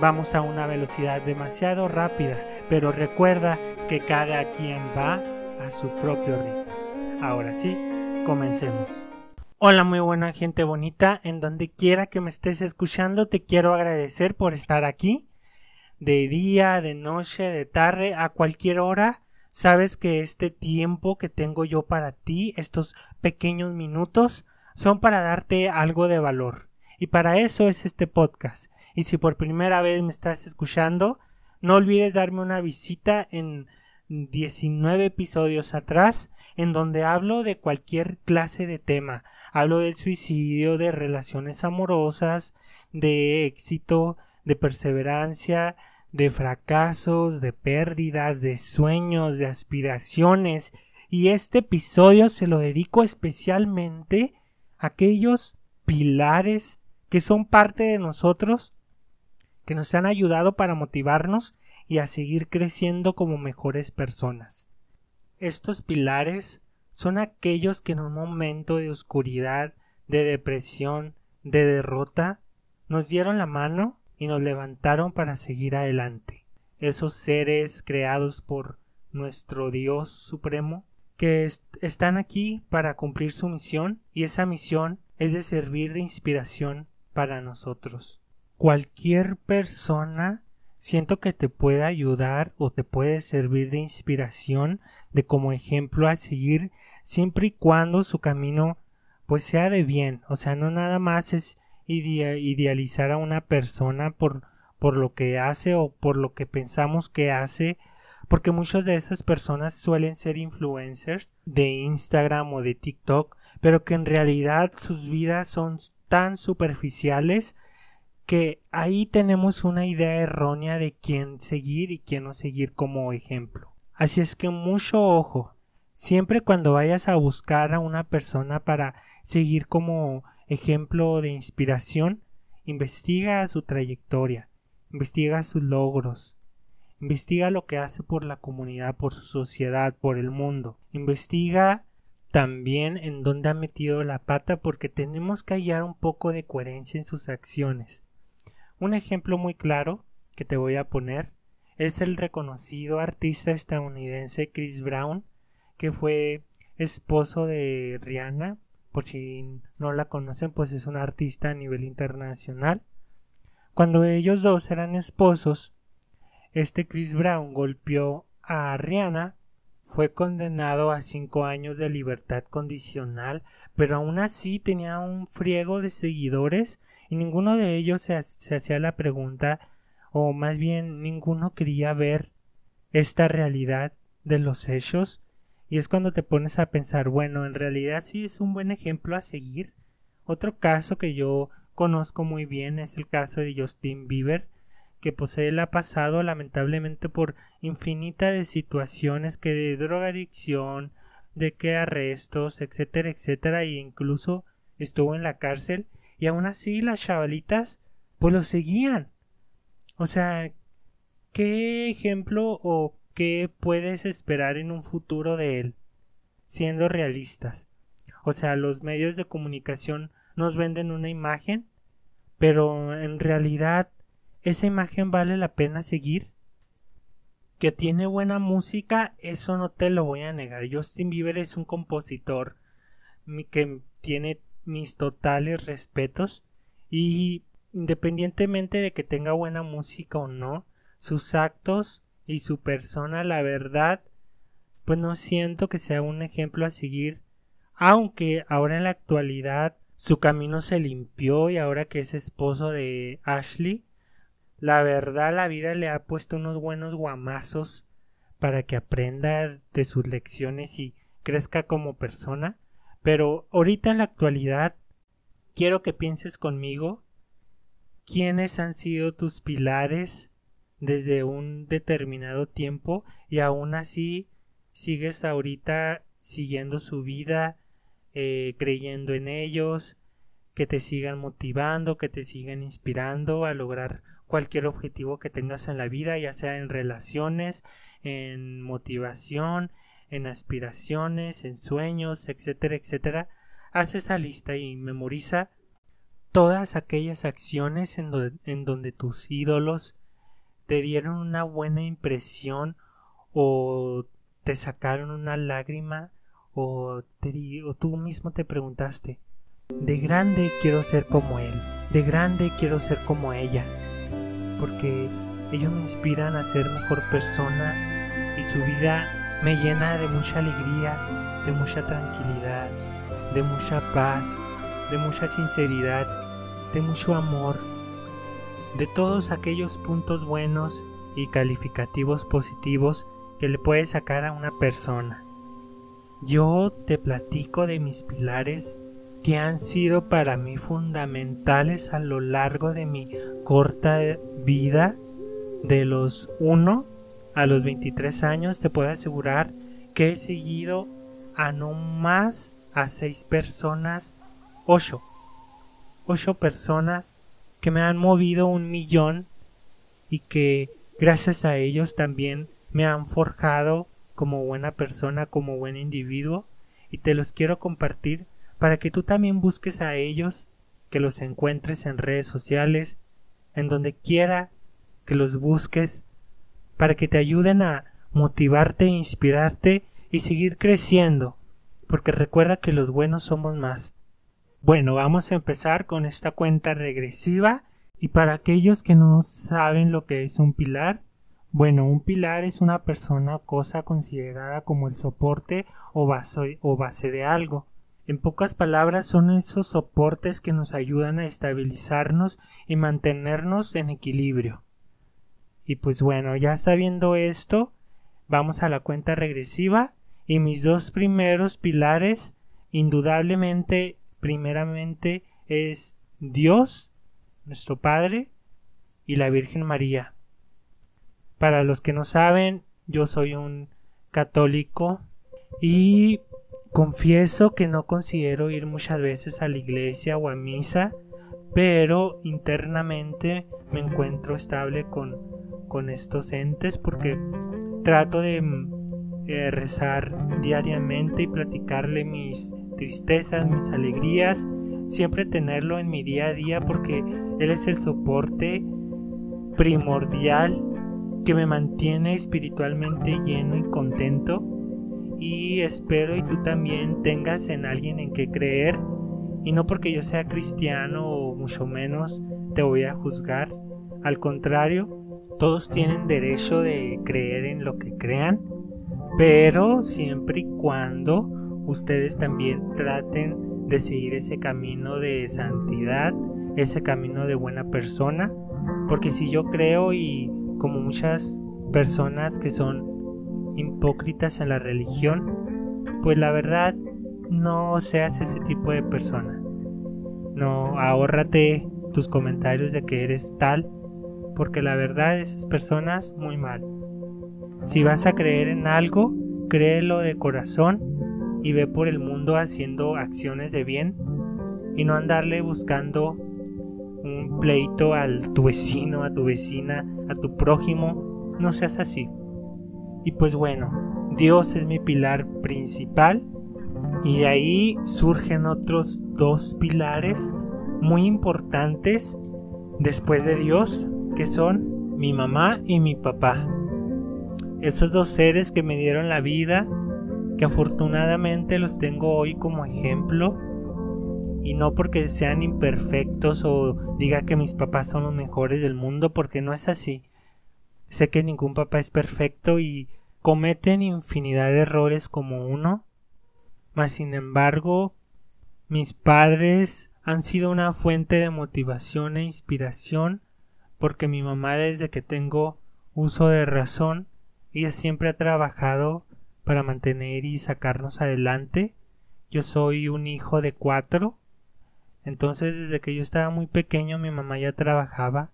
Vamos a una velocidad demasiado rápida, pero recuerda que cada quien va a su propio ritmo. Ahora sí, comencemos. Hola muy buena gente bonita, en donde quiera que me estés escuchando te quiero agradecer por estar aquí, de día, de noche, de tarde, a cualquier hora. Sabes que este tiempo que tengo yo para ti, estos pequeños minutos, son para darte algo de valor. Y para eso es este podcast. Y si por primera vez me estás escuchando, no olvides darme una visita en 19 episodios atrás en donde hablo de cualquier clase de tema. Hablo del suicidio, de relaciones amorosas, de éxito, de perseverancia, de fracasos, de pérdidas, de sueños, de aspiraciones. Y este episodio se lo dedico especialmente a aquellos pilares que son parte de nosotros, que nos han ayudado para motivarnos y a seguir creciendo como mejores personas. Estos pilares son aquellos que en un momento de oscuridad, de depresión, de derrota, nos dieron la mano y nos levantaron para seguir adelante. Esos seres creados por nuestro Dios Supremo que están aquí para cumplir su misión y esa misión es de servir de inspiración para nosotros. Cualquier persona siento que te puede ayudar o te puede servir de inspiración, de como ejemplo a seguir, siempre y cuando su camino pues sea de bien, o sea, no nada más es idealizar a una persona por, por lo que hace o por lo que pensamos que hace, porque muchas de esas personas suelen ser influencers de Instagram o de TikTok, pero que en realidad sus vidas son tan superficiales que ahí tenemos una idea errónea de quién seguir y quién no seguir como ejemplo. Así es que mucho ojo. Siempre cuando vayas a buscar a una persona para seguir como ejemplo de inspiración, investiga su trayectoria, investiga sus logros, investiga lo que hace por la comunidad, por su sociedad, por el mundo, investiga también en dónde ha metido la pata porque tenemos que hallar un poco de coherencia en sus acciones. Un ejemplo muy claro que te voy a poner es el reconocido artista estadounidense Chris Brown, que fue esposo de Rihanna. Por si no la conocen, pues es un artista a nivel internacional. Cuando ellos dos eran esposos, este Chris Brown golpeó a Rihanna, fue condenado a cinco años de libertad condicional, pero aún así tenía un friego de seguidores y ninguno de ellos se, hacía la pregunta o más bien ninguno quería ver esta realidad de los hechos y es cuando te pones a pensar bueno en realidad sí es un buen ejemplo a seguir. Otro caso que yo conozco muy bien es el caso de Justin Bieber que posee él ha pasado lamentablemente por infinita de situaciones que de drogadicción de que arrestos etcétera etcétera e incluso estuvo en la cárcel y aún así las chavalitas pues lo seguían. O sea, ¿qué ejemplo o qué puedes esperar en un futuro de él? Siendo realistas. O sea, los medios de comunicación nos venden una imagen, pero en realidad esa imagen vale la pena seguir. Que tiene buena música, eso no te lo voy a negar. Justin Bieber es un compositor que tiene mis totales respetos y independientemente de que tenga buena música o no, sus actos y su persona, la verdad, pues no siento que sea un ejemplo a seguir, aunque ahora en la actualidad su camino se limpió y ahora que es esposo de Ashley, la verdad la vida le ha puesto unos buenos guamazos para que aprenda de sus lecciones y crezca como persona. Pero ahorita en la actualidad quiero que pienses conmigo quiénes han sido tus pilares desde un determinado tiempo y aún así sigues ahorita siguiendo su vida, eh, creyendo en ellos, que te sigan motivando, que te sigan inspirando a lograr cualquier objetivo que tengas en la vida, ya sea en relaciones, en motivación, en aspiraciones, en sueños, etcétera, etcétera. Haz esa lista y memoriza todas aquellas acciones en, en donde tus ídolos te dieron una buena impresión o te sacaron una lágrima o, o tú mismo te preguntaste de grande quiero ser como él, de grande quiero ser como ella, porque ellos me inspiran a ser mejor persona y su vida me llena de mucha alegría, de mucha tranquilidad, de mucha paz, de mucha sinceridad, de mucho amor, de todos aquellos puntos buenos y calificativos positivos que le puede sacar a una persona. Yo te platico de mis pilares que han sido para mí fundamentales a lo largo de mi corta vida de los 1 a los 23 años te puedo asegurar que he seguido a no más a 6 personas 8 8 personas que me han movido un millón y que gracias a ellos también me han forjado como buena persona, como buen individuo. Y te los quiero compartir para que tú también busques a ellos, que los encuentres en redes sociales, en donde quiera que los busques, para que te ayuden a motivarte, inspirarte y seguir creciendo, porque recuerda que los buenos somos más. Bueno, vamos a empezar con esta cuenta regresiva y para aquellos que no saben lo que es un pilar, bueno, un pilar es una persona cosa considerada como el soporte o base de algo. En pocas palabras son esos soportes que nos ayudan a estabilizarnos y mantenernos en equilibrio. Y pues bueno, ya sabiendo esto, vamos a la cuenta regresiva y mis dos primeros pilares, indudablemente, primeramente es Dios, nuestro Padre, y la Virgen María. Para los que no saben, yo soy un católico y Confieso que no considero ir muchas veces a la iglesia o a misa, pero internamente me encuentro estable con, con estos entes porque trato de eh, rezar diariamente y platicarle mis tristezas, mis alegrías, siempre tenerlo en mi día a día porque Él es el soporte primordial que me mantiene espiritualmente lleno y contento y espero y tú también tengas en alguien en que creer y no porque yo sea cristiano o mucho menos te voy a juzgar. Al contrario, todos tienen derecho de creer en lo que crean, pero siempre y cuando ustedes también traten de seguir ese camino de santidad, ese camino de buena persona, porque si yo creo y como muchas personas que son hipócritas en la religión, pues la verdad no seas ese tipo de persona. No, ahórrate tus comentarios de que eres tal, porque la verdad esas personas muy mal. Si vas a creer en algo, créelo de corazón y ve por el mundo haciendo acciones de bien y no andarle buscando un pleito al tu vecino, a tu vecina, a tu prójimo. No seas así. Y pues bueno, Dios es mi pilar principal y de ahí surgen otros dos pilares muy importantes después de Dios, que son mi mamá y mi papá. Esos dos seres que me dieron la vida, que afortunadamente los tengo hoy como ejemplo, y no porque sean imperfectos o diga que mis papás son los mejores del mundo, porque no es así. Sé que ningún papá es perfecto y cometen infinidad de errores como uno, mas sin embargo mis padres han sido una fuente de motivación e inspiración porque mi mamá desde que tengo uso de razón ella siempre ha trabajado para mantener y sacarnos adelante. Yo soy un hijo de cuatro. Entonces desde que yo estaba muy pequeño mi mamá ya trabajaba,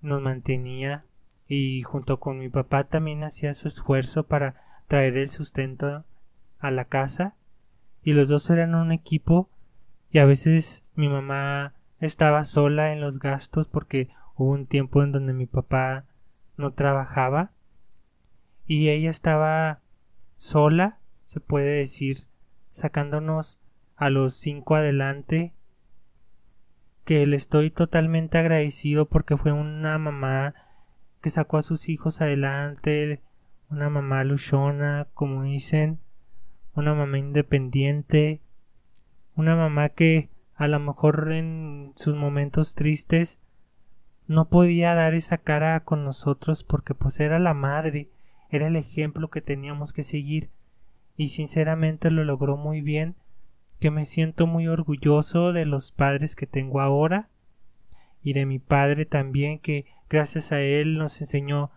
nos mantenía y junto con mi papá también hacía su esfuerzo para traer el sustento a la casa y los dos eran un equipo y a veces mi mamá estaba sola en los gastos porque hubo un tiempo en donde mi papá no trabajaba y ella estaba sola, se puede decir, sacándonos a los cinco adelante que le estoy totalmente agradecido porque fue una mamá que sacó a sus hijos adelante, una mamá luchona, como dicen, una mamá independiente, una mamá que a lo mejor en sus momentos tristes no podía dar esa cara con nosotros porque pues era la madre, era el ejemplo que teníamos que seguir. Y sinceramente lo logró muy bien que me siento muy orgulloso de los padres que tengo ahora y de mi padre también que gracias a él nos enseñó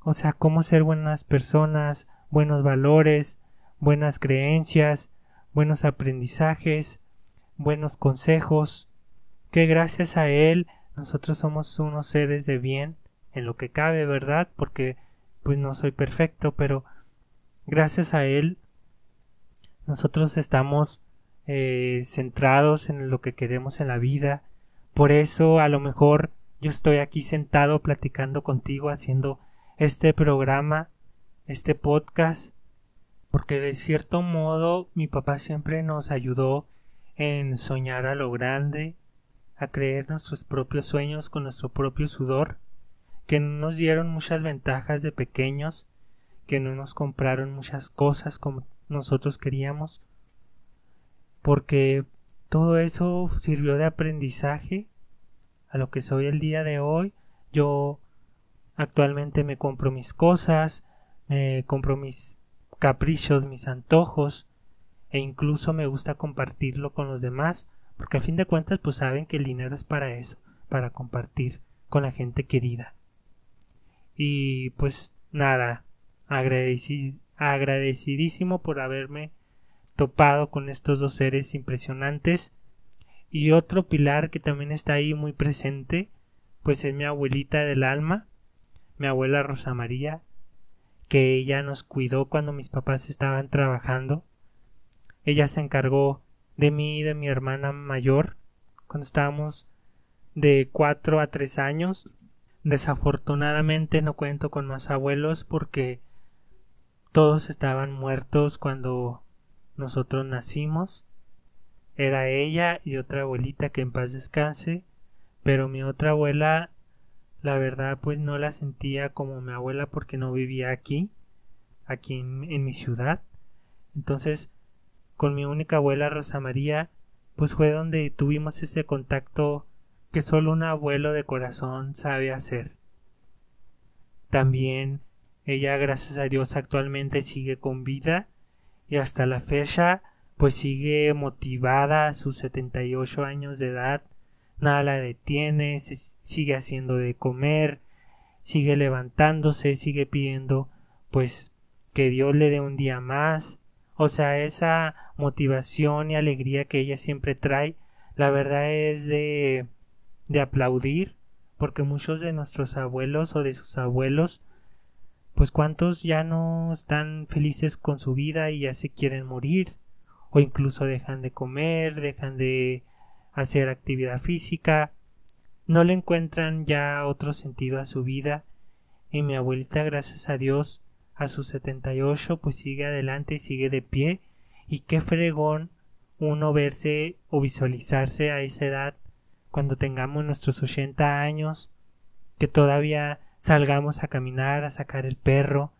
o sea cómo ser buenas personas buenos valores buenas creencias buenos aprendizajes buenos consejos que gracias a él nosotros somos unos seres de bien en lo que cabe verdad porque pues no soy perfecto pero gracias a él nosotros estamos eh, centrados en lo que queremos en la vida. Por eso a lo mejor yo estoy aquí sentado platicando contigo haciendo este programa, este podcast, porque de cierto modo mi papá siempre nos ayudó en soñar a lo grande, a creer nuestros propios sueños con nuestro propio sudor, que no nos dieron muchas ventajas de pequeños, que no nos compraron muchas cosas como nosotros queríamos, porque todo eso sirvió de aprendizaje a lo que soy el día de hoy. Yo actualmente me compro mis cosas, me compro mis caprichos, mis antojos, e incluso me gusta compartirlo con los demás, porque a fin de cuentas pues saben que el dinero es para eso, para compartir con la gente querida. Y pues nada, agradecidísimo por haberme topado con estos dos seres impresionantes. Y otro pilar que también está ahí muy presente, pues es mi abuelita del alma, mi abuela Rosa María, que ella nos cuidó cuando mis papás estaban trabajando. Ella se encargó de mí y de mi hermana mayor cuando estábamos de cuatro a tres años. Desafortunadamente no cuento con más abuelos porque todos estaban muertos cuando nosotros nacimos. Era ella y otra abuelita que en paz descanse, pero mi otra abuela, la verdad, pues no la sentía como mi abuela porque no vivía aquí, aquí en, en mi ciudad. Entonces, con mi única abuela Rosa María, pues fue donde tuvimos ese contacto que solo un abuelo de corazón sabe hacer. También ella, gracias a Dios, actualmente sigue con vida y hasta la fecha pues sigue motivada a sus 78 años de edad, nada la detiene, sigue haciendo de comer, sigue levantándose, sigue pidiendo pues que Dios le dé un día más, o sea, esa motivación y alegría que ella siempre trae, la verdad es de de aplaudir, porque muchos de nuestros abuelos o de sus abuelos pues cuántos ya no están felices con su vida y ya se quieren morir o incluso dejan de comer, dejan de hacer actividad física, no le encuentran ya otro sentido a su vida. Y mi abuelita gracias a Dios a sus 78 pues sigue adelante y sigue de pie y qué fregón uno verse o visualizarse a esa edad cuando tengamos nuestros 80 años que todavía salgamos a caminar, a sacar el perro,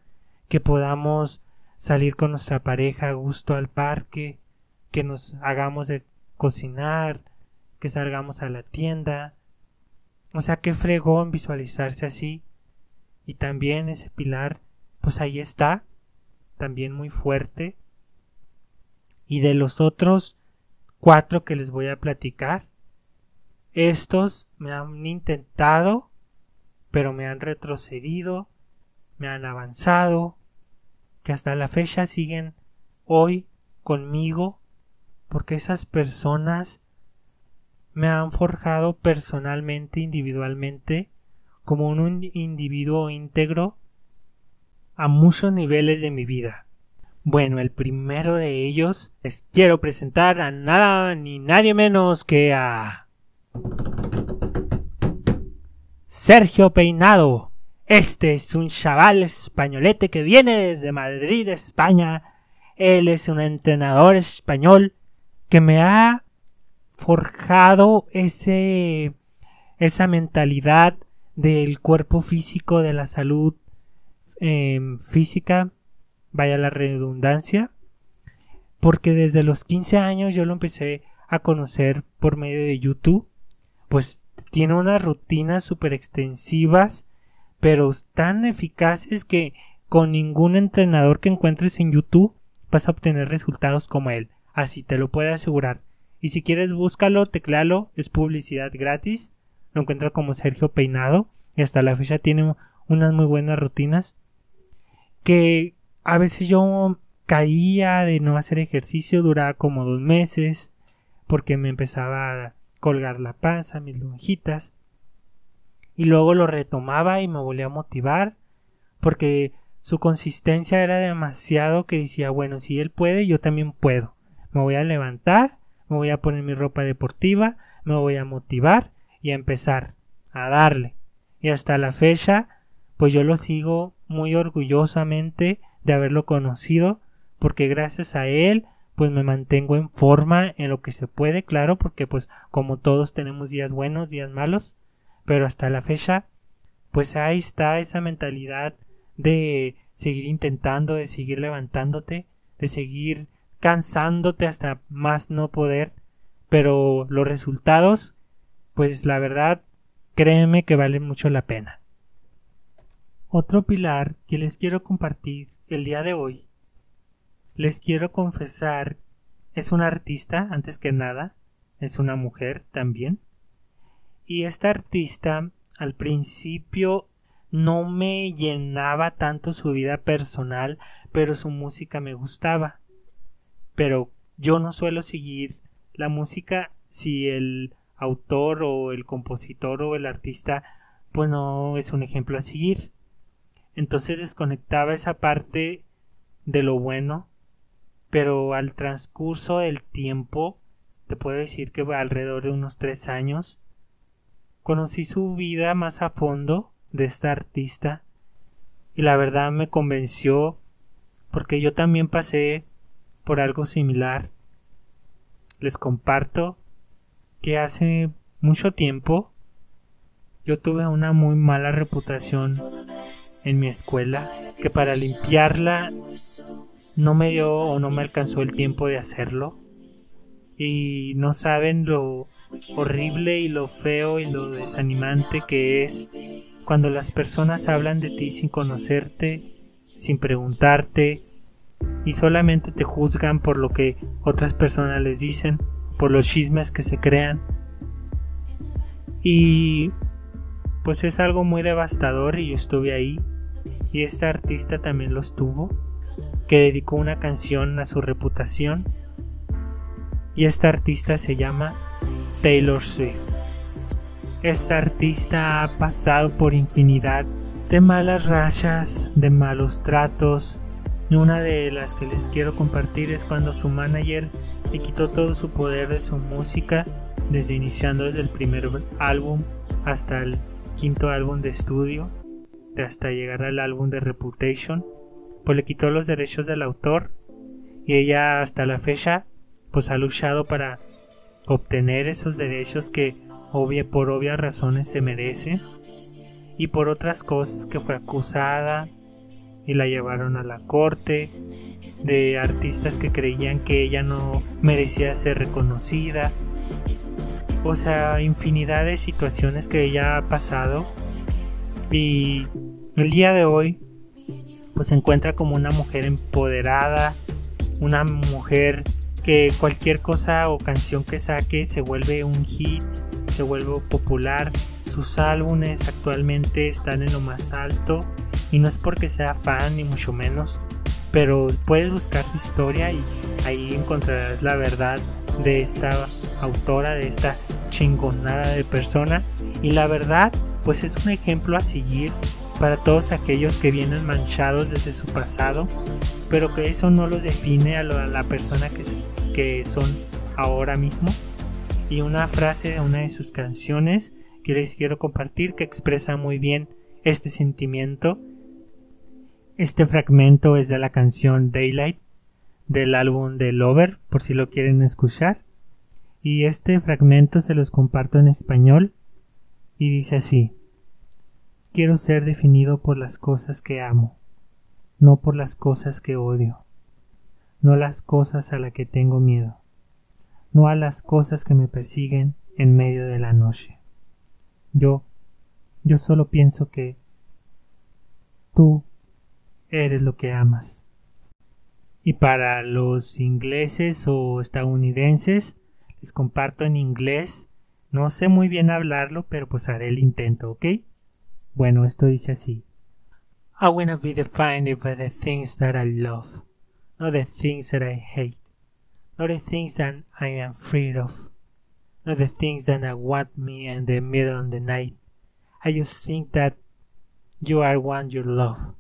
que podamos salir con nuestra pareja a gusto al parque, que nos hagamos de cocinar, que salgamos a la tienda. O sea, qué fregón visualizarse así. Y también ese pilar, pues ahí está, también muy fuerte. Y de los otros cuatro que les voy a platicar, estos me han intentado pero me han retrocedido, me han avanzado, que hasta la fecha siguen hoy conmigo, porque esas personas me han forjado personalmente, individualmente, como un individuo íntegro, a muchos niveles de mi vida. Bueno, el primero de ellos les quiero presentar a nada ni nadie menos que a Sergio Peinado. Este es un chaval españolete que viene desde Madrid, España. Él es un entrenador español que me ha forjado ese esa mentalidad del cuerpo físico, de la salud em, física, vaya la redundancia, porque desde los 15 años yo lo empecé a conocer por medio de YouTube, pues tiene unas rutinas súper extensivas, pero tan eficaces que con ningún entrenador que encuentres en YouTube vas a obtener resultados como él, así te lo puedo asegurar. Y si quieres búscalo, teclalo, es publicidad gratis. Lo encuentra como Sergio Peinado. Y hasta la fecha tiene unas muy buenas rutinas que a veces yo caía de no hacer ejercicio, duraba como dos meses porque me empezaba a colgar la panza, mis lonjitas y luego lo retomaba y me volvía a motivar porque su consistencia era demasiado que decía bueno si él puede yo también puedo me voy a levantar me voy a poner mi ropa deportiva me voy a motivar y a empezar a darle. Y hasta la fecha, pues yo lo sigo muy orgullosamente de haberlo conocido, porque gracias a él, pues me mantengo en forma en lo que se puede, claro, porque pues como todos tenemos días buenos, días malos, pero hasta la fecha, pues ahí está esa mentalidad de seguir intentando, de seguir levantándote, de seguir cansándote hasta más no poder, pero los resultados pues la verdad, créeme que vale mucho la pena. Otro pilar que les quiero compartir el día de hoy, les quiero confesar, es una artista, antes que nada, es una mujer también, y esta artista al principio no me llenaba tanto su vida personal, pero su música me gustaba. Pero yo no suelo seguir la música si el autor o el compositor o el artista pues no es un ejemplo a seguir. Entonces desconectaba esa parte de lo bueno, pero al transcurso del tiempo, te puedo decir que alrededor de unos tres años, conocí su vida más a fondo de esta artista y la verdad me convenció porque yo también pasé por algo similar. Les comparto que hace mucho tiempo yo tuve una muy mala reputación en mi escuela que para limpiarla no me dio o no me alcanzó el tiempo de hacerlo y no saben lo horrible y lo feo y lo desanimante que es cuando las personas hablan de ti sin conocerte, sin preguntarte y solamente te juzgan por lo que otras personas les dicen por los chismes que se crean. Y pues es algo muy devastador y yo estuve ahí. Y este artista también lo estuvo, que dedicó una canción a su reputación. Y esta artista se llama Taylor Swift. Esta artista ha pasado por infinidad de malas rachas, de malos tratos, una de las que les quiero compartir es cuando su manager le quitó todo su poder de su música, desde iniciando desde el primer álbum hasta el quinto álbum de estudio, hasta llegar al álbum de Reputation, pues le quitó los derechos del autor y ella hasta la fecha pues ha luchado para obtener esos derechos que obvia, por obvias razones se merece y por otras cosas que fue acusada y la llevaron a la corte de artistas que creían que ella no merecía ser reconocida. O sea, infinidad de situaciones que ella ha pasado y el día de hoy pues se encuentra como una mujer empoderada, una mujer que cualquier cosa o canción que saque se vuelve un hit, se vuelve popular, sus álbumes actualmente están en lo más alto y no es porque sea fan ni mucho menos, pero puedes buscar su historia y ahí encontrarás la verdad de esta autora, de esta chingonada de persona. Y la verdad, pues es un ejemplo a seguir para todos aquellos que vienen manchados desde su pasado, pero que eso no los define a la persona que, son ahora mismo. Y una frase de una de sus canciones que les quiero compartir que expresa muy bien este sentimiento. Este fragmento es de la canción Daylight del álbum de Lover, por si lo quieren escuchar. Y este fragmento se los comparto en español y dice así. Quiero ser definido por las cosas que amo, no por las cosas que odio, no las cosas a las que tengo miedo, no a las cosas que me persiguen en medio de la noche. Yo, yo solo pienso que tú eres lo que amas. Y para los ingleses o estadounidenses, les comparto en inglés. No sé muy bien hablarlo, pero pues haré el intento, ¿ok? Bueno, esto dice así. I wanna be defined by the things that I love, not the things that I hate, not the things that I am afraid of, not the things that want me in the middle of the night. I just think that you are one you love.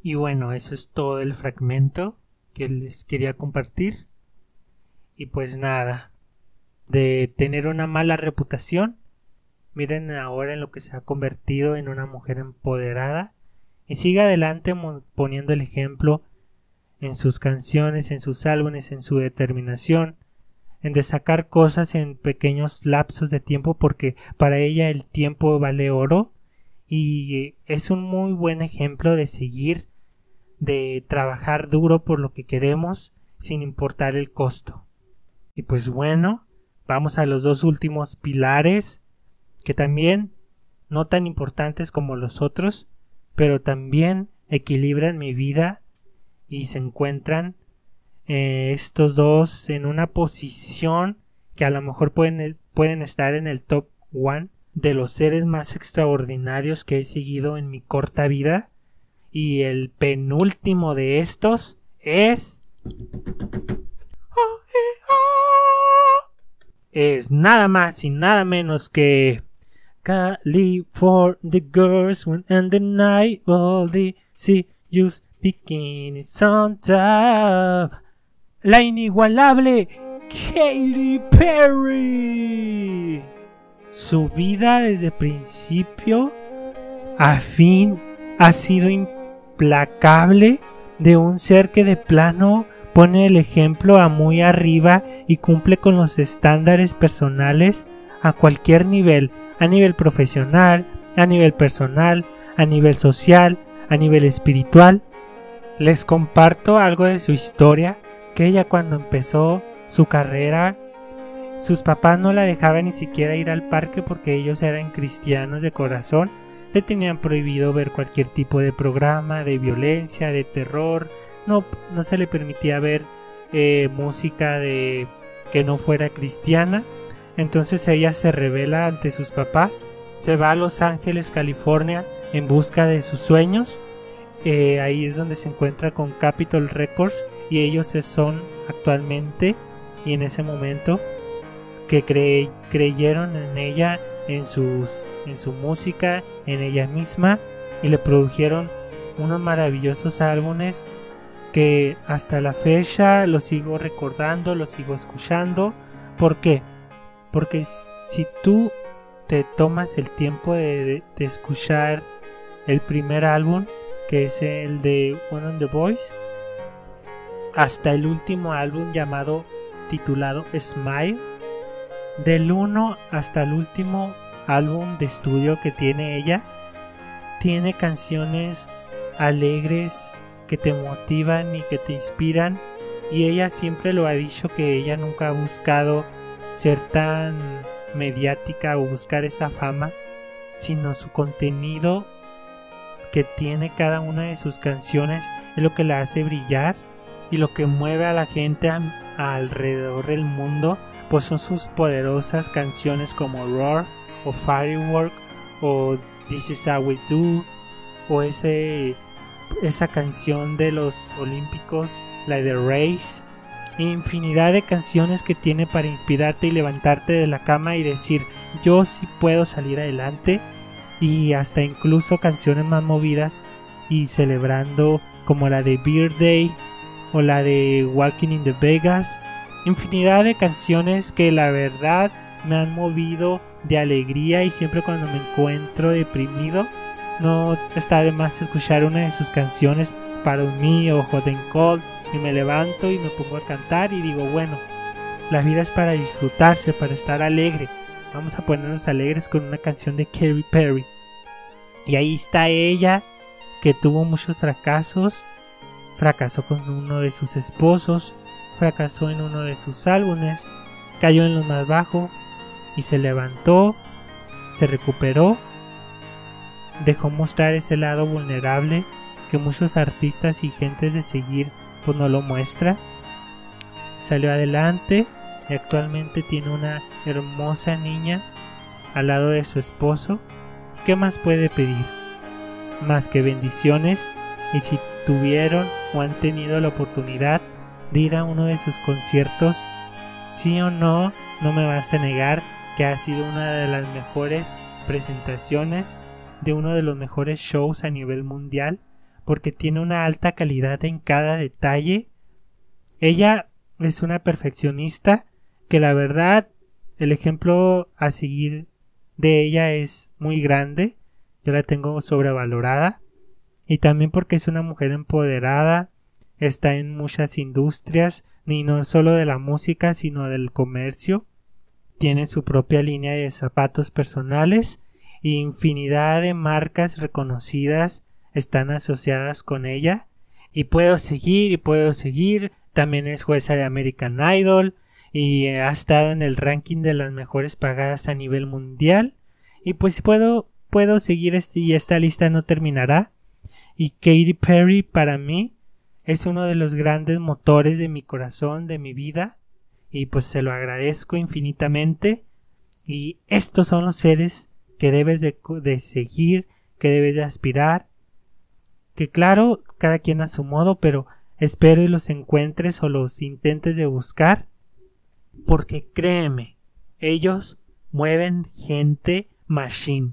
Y bueno, eso es todo el fragmento que les quería compartir. Y pues nada, de tener una mala reputación Miren ahora en lo que se ha convertido en una mujer empoderada. Y sigue adelante poniendo el ejemplo en sus canciones, en sus álbumes, en su determinación, en de sacar cosas en pequeños lapsos de tiempo porque para ella el tiempo vale oro. Y es un muy buen ejemplo de seguir, de trabajar duro por lo que queremos sin importar el costo. Y pues bueno, vamos a los dos últimos pilares que también no tan importantes como los otros, pero también equilibran mi vida y se encuentran eh, estos dos en una posición que a lo mejor pueden, pueden estar en el top one de los seres más extraordinarios que he seguido en mi corta vida. Y el penúltimo de estos es es nada más y nada menos que Cali for the girls when the night all the see you bikini on top. La inigualable Katy Perry. Su vida desde principio a fin ha sido implacable de un ser que de plano pone el ejemplo a muy arriba y cumple con los estándares personales a cualquier nivel, a nivel profesional, a nivel personal, a nivel social, a nivel espiritual. Les comparto algo de su historia, que ella cuando empezó su carrera, sus papás no la dejaban ni siquiera ir al parque porque ellos eran cristianos de corazón, le tenían prohibido ver cualquier tipo de programa de violencia, de terror, no, no se le permitía ver eh, música de que no fuera cristiana entonces ella se revela ante sus papás, se va a Los Ángeles, California, en busca de sus sueños. Eh, ahí es donde se encuentra con Capitol Records y ellos son actualmente y en ese momento que creyeron en ella, en, en su música, en ella misma y le produjeron unos maravillosos álbumes que hasta la fecha los sigo recordando, los sigo escuchando. ¿Por qué? Porque si tú te tomas el tiempo de, escuchar el primer álbum, que es el de One on the Voice, hasta el último álbum llamado titulado Smile, del 1 hasta el último álbum de estudio que tiene ella, tiene canciones alegres que te motivan y que te inspiran y ella siempre lo ha dicho que ella nunca ha buscado ser tan mediática o buscar esa fama, sino su contenido que tiene cada una de sus canciones es lo que la hace brillar y lo que mueve a la gente alrededor del mundo, pues son sus poderosas canciones como Roar o Firework o This is how we do o ese esa canción de los olímpicos, la de Race infinidad de canciones que tiene para inspirarte y levantarte de la cama y decir yo sí puedo salir adelante y hasta incluso canciones más movidas y celebrando como la de Beer Day o la de Walking in the Vegas. Infinidad de canciones que la verdad me han movido de alegría y siempre cuando me encuentro deprimido no está de más escuchar una de sus canciones para un o Hot and Cold y me levanto y me pongo a cantar y digo bueno la vida es para disfrutarse para estar alegre. Vamos a ponernos alegres con una canción de Katy Perry y ahí está ella que tuvo muchos fracasos. Fracasó con uno de sus esposos fracasó en uno de sus álbumes cayó en lo más bajo y se levantó, se recuperó, dejó mostrar ese lado vulnerable que muchos artistas y gentes de seguir pues no lo muestra. Salió adelante y actualmente tiene una hermosa niña al lado de su esposo. ¿Qué más puede pedir? Más que bendiciones y si tuvieron o han tenido la oportunidad de ir a uno de sus conciertos, sí o no, no me vas a negar que ha sido una de las mejores presentaciones de uno de los mejores shows a nivel mundial porque tiene una alta calidad en cada detalle. Ella es una perfeccionista que la verdad el ejemplo a seguir de ella es muy grande. Yo la tengo sobrevalorada. Y también porque es una mujer empoderada, está en muchas industrias, ni no solo de la música, sino del comercio tiene su propia línea de zapatos personales e infinidad de marcas reconocidas están asociadas con ella. Y puedo seguir y puedo seguir. También es jueza de American Idol y ha estado en el ranking de las mejores pagadas a nivel mundial. Y pues puedo, puedo seguir este, y esta lista no terminará. Y Katy Perry para mí es uno de los grandes motores de mi corazón, de mi vida y pues se lo agradezco infinitamente y estos son los seres que debes de, seguir, que debes de aspirar, que claro, cada quien a su modo, pero espero y los encuentres o los intentes de buscar, porque créeme, ellos mueven gente machine.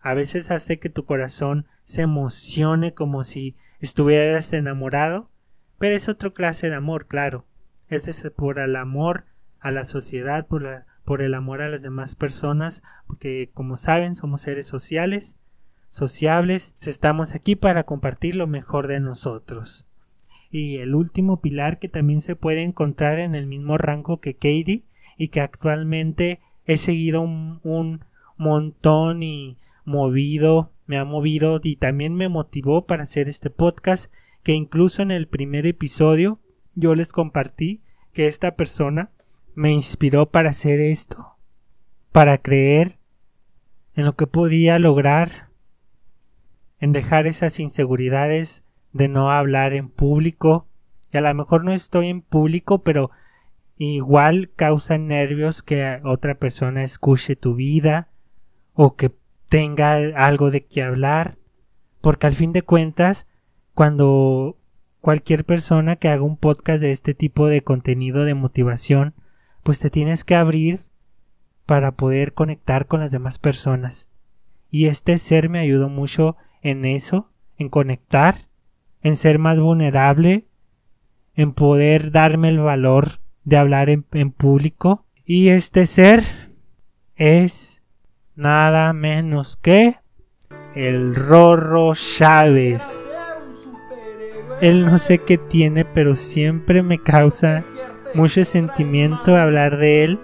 A veces hace que tu corazón se emocione como si estuvieras enamorado, pero es otra clase de amor, claro. Ese es por el amor a la sociedad, por, por el amor a las demás personas, porque como saben somos seres sociales, sociables, estamos aquí para compartir lo mejor de nosotros. Y el último pilar que también se puede encontrar en el mismo rango que Katie y que actualmente he seguido un, un montón y movido, me ha movido y también me motivó para hacer este podcast que incluso en el primer episodio yo les compartí que esta persona me inspiró para hacer esto, para creer en lo que podía lograr, en dejar esas inseguridades de no hablar en público, y a lo mejor no estoy en público, pero igual causa nervios que otra persona escuche tu vida o que tenga algo de qué hablar, porque al fin de cuentas, cuando cualquier persona que haga un podcast de este tipo de contenido de motivación, pues te tienes que abrir para poder conectar con las demás personas. Y este ser me ayudó mucho en eso, en conectar, en ser más vulnerable, en poder darme el valor de hablar en, público. Y este ser es nada menos que el Rorro Chávez. Él no sé qué tiene, pero siempre me causa mucho sentimiento hablar de él.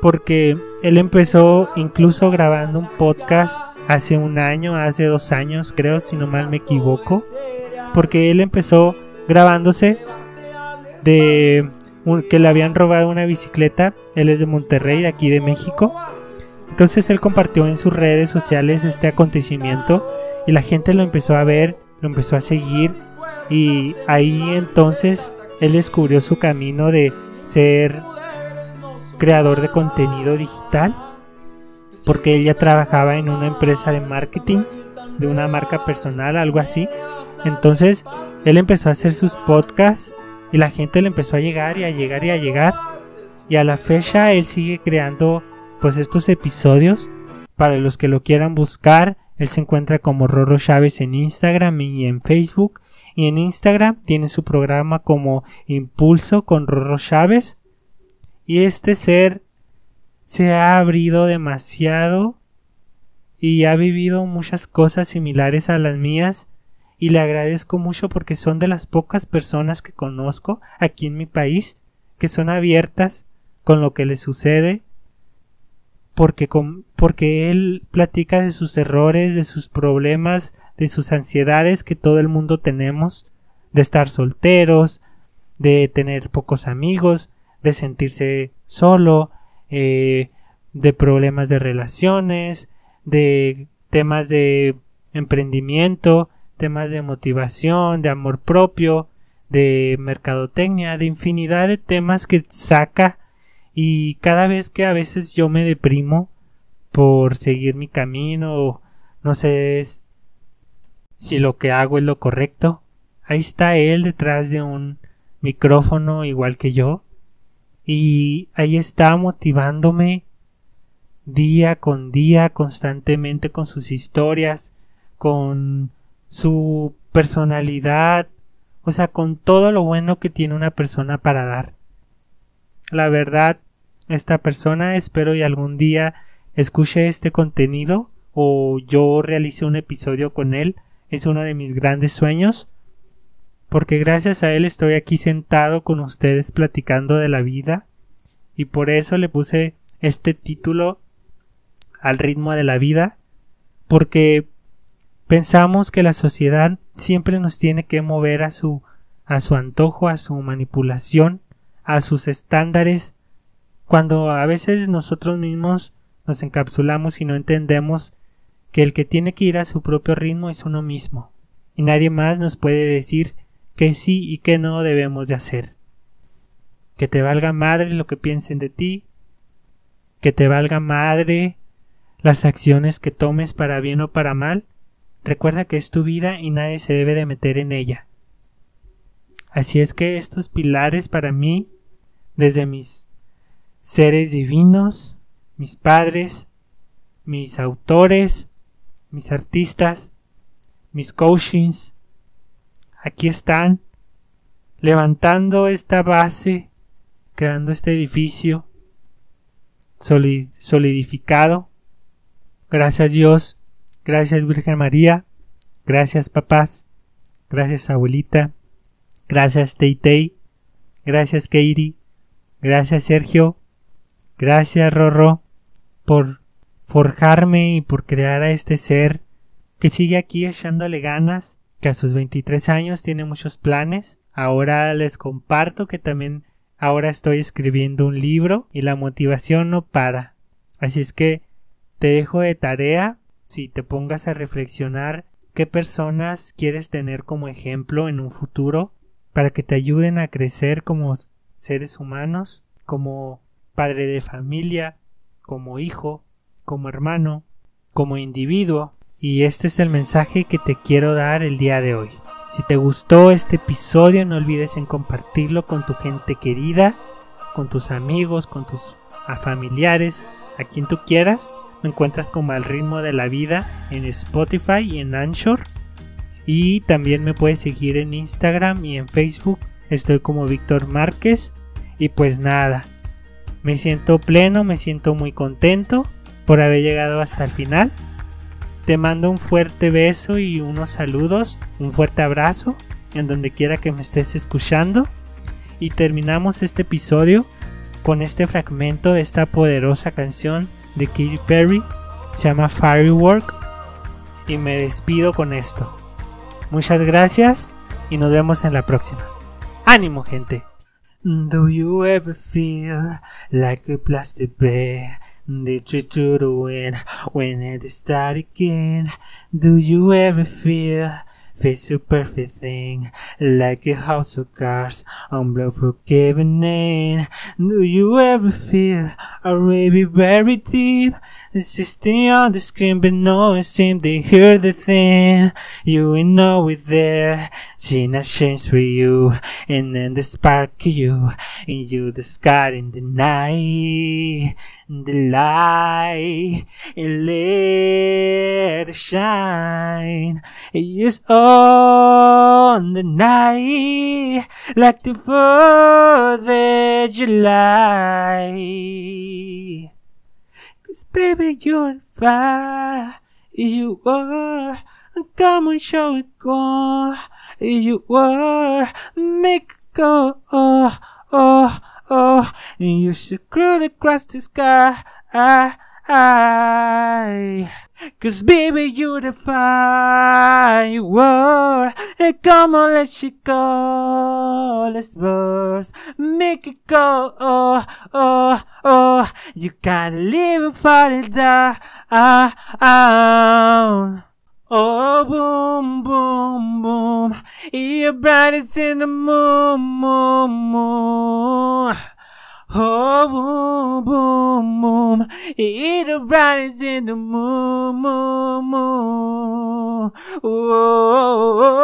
Porque él empezó incluso grabando un podcast hace un año, hace dos años creo, si no mal me equivoco. Porque él empezó grabándose de que le habían robado una bicicleta. Él es de Monterrey, de aquí de México. Entonces él compartió en sus redes sociales este acontecimiento y la gente lo empezó a ver, lo empezó a seguir y ahí entonces él descubrió su camino de ser creador de contenido digital porque él ya trabajaba en una empresa de marketing de una marca personal, algo así. Entonces él empezó a hacer sus podcasts y la gente le empezó a llegar y a llegar y a llegar. Y a la fecha él sigue creando pues estos episodios Para los que lo quieran buscar, él se encuentra como Rorro Chávez en Instagram y en Facebook. Y en Instagram tiene su programa como Impulso con Rorro Chávez. Y este ser se ha abrido demasiado y ha vivido muchas cosas similares a las mías. Y le agradezco mucho porque son de las pocas personas que conozco aquí en mi país que son abiertas con lo que le sucede porque, porque él platica de sus errores, de sus problemas, de sus ansiedades que todo el mundo tenemos, de estar solteros, de tener pocos amigos, de sentirse solo, eh, de problemas de relaciones, de temas de emprendimiento, temas de motivación, de amor propio, de mercadotecnia, de infinidad de temas que saca. Y cada vez que a veces yo me deprimo por seguir mi camino, no sé si lo que hago es lo correcto, ahí está él detrás de un micrófono igual que yo y ahí está motivándome día con día constantemente con sus historias, con su personalidad, o sea, con todo lo bueno que tiene una persona para dar. La verdad, esta persona espero y algún día escuche este contenido o yo realice un episodio con él. Es uno de mis grandes sueños. Porque gracias a él estoy aquí sentado con ustedes platicando de la vida. Y por eso le puse este título al ritmo de la vida. Porque pensamos que la sociedad siempre nos tiene que mover a su a su antojo, a su manipulación, a sus estándares cuando a veces nosotros mismos nos encapsulamos y no entendemos que el que tiene que ir a su propio ritmo es uno mismo, y nadie más nos puede decir que sí y que no debemos de hacer. Que te valga madre lo que piensen de ti, que te valga madre las acciones que tomes para bien o para mal, recuerda que es tu vida y nadie se debe de meter en ella. Así es que estos pilares para mí, desde mis seres divinos, mis padres, mis autores, mis artistas, mis coachings, aquí están, levantando esta base, creando este edificio solidificado. Gracias Dios, gracias Virgen María, gracias papás, gracias abuelita, gracias Teitei, gracias Keiri, gracias Sergio, Gracias, Rorro, por forjarme y por crear a este ser que sigue aquí echándole ganas, que a sus 23 años tiene muchos planes. Ahora les comparto que también ahora estoy escribiendo un libro y la motivación no para. Así es que te dejo de tarea si te pongas a reflexionar qué personas quieres tener como ejemplo en un futuro para que te ayuden a crecer como seres humanos, como padre de familia, como hijo, como hermano, como individuo. Y este es el mensaje que te quiero dar el día de hoy. Si te gustó este episodio, no olvides en compartirlo con tu gente querida, con tus amigos, con tus familiares, a quien tú quieras. Me encuentras como al ritmo de la vida en Spotify y en Anchor. Y también me puedes seguir en Instagram y en Facebook. Estoy como Víctor Márquez. Y pues nada, me siento pleno, me siento muy contento por haber llegado hasta el final. Te mando un fuerte beso y unos saludos, un fuerte abrazo en donde quiera que me estés escuchando. Y terminamos este episodio con este fragmento de esta poderosa canción de Katy Perry. Se llama Firework. Y me despido con esto. Muchas gracias y nos vemos en la próxima. ¡Ánimo, gente! Do you ever feel like a plastic bear that you threw away when it start again? Do you ever feel face a perfect thing like a house of cards on blood forgiven in? Do you ever feel already very deep? Insisting on the screen, but no one seemed to hear the thing. You know it there, seen a change for you, and then the spark you. And you're the sky in the night, the light, and let it shine. It's on the night, like the 4th of July. Cause baby, you're fire, you are. Come and show it, go. You are, make it go, oh, oh. You should crawl across the sky. Ah, I, I. Cause baby, you're the fire, you. Hey, come on, let you go. Let's burst, make it go, oh, oh, oh. You gotta live and fight it down. Oh, boom, boom, boom. You're brightest in the moon, moon, moon. Oh, boom, boom, boom. You're brightest in the moon, moon, moon. Oh.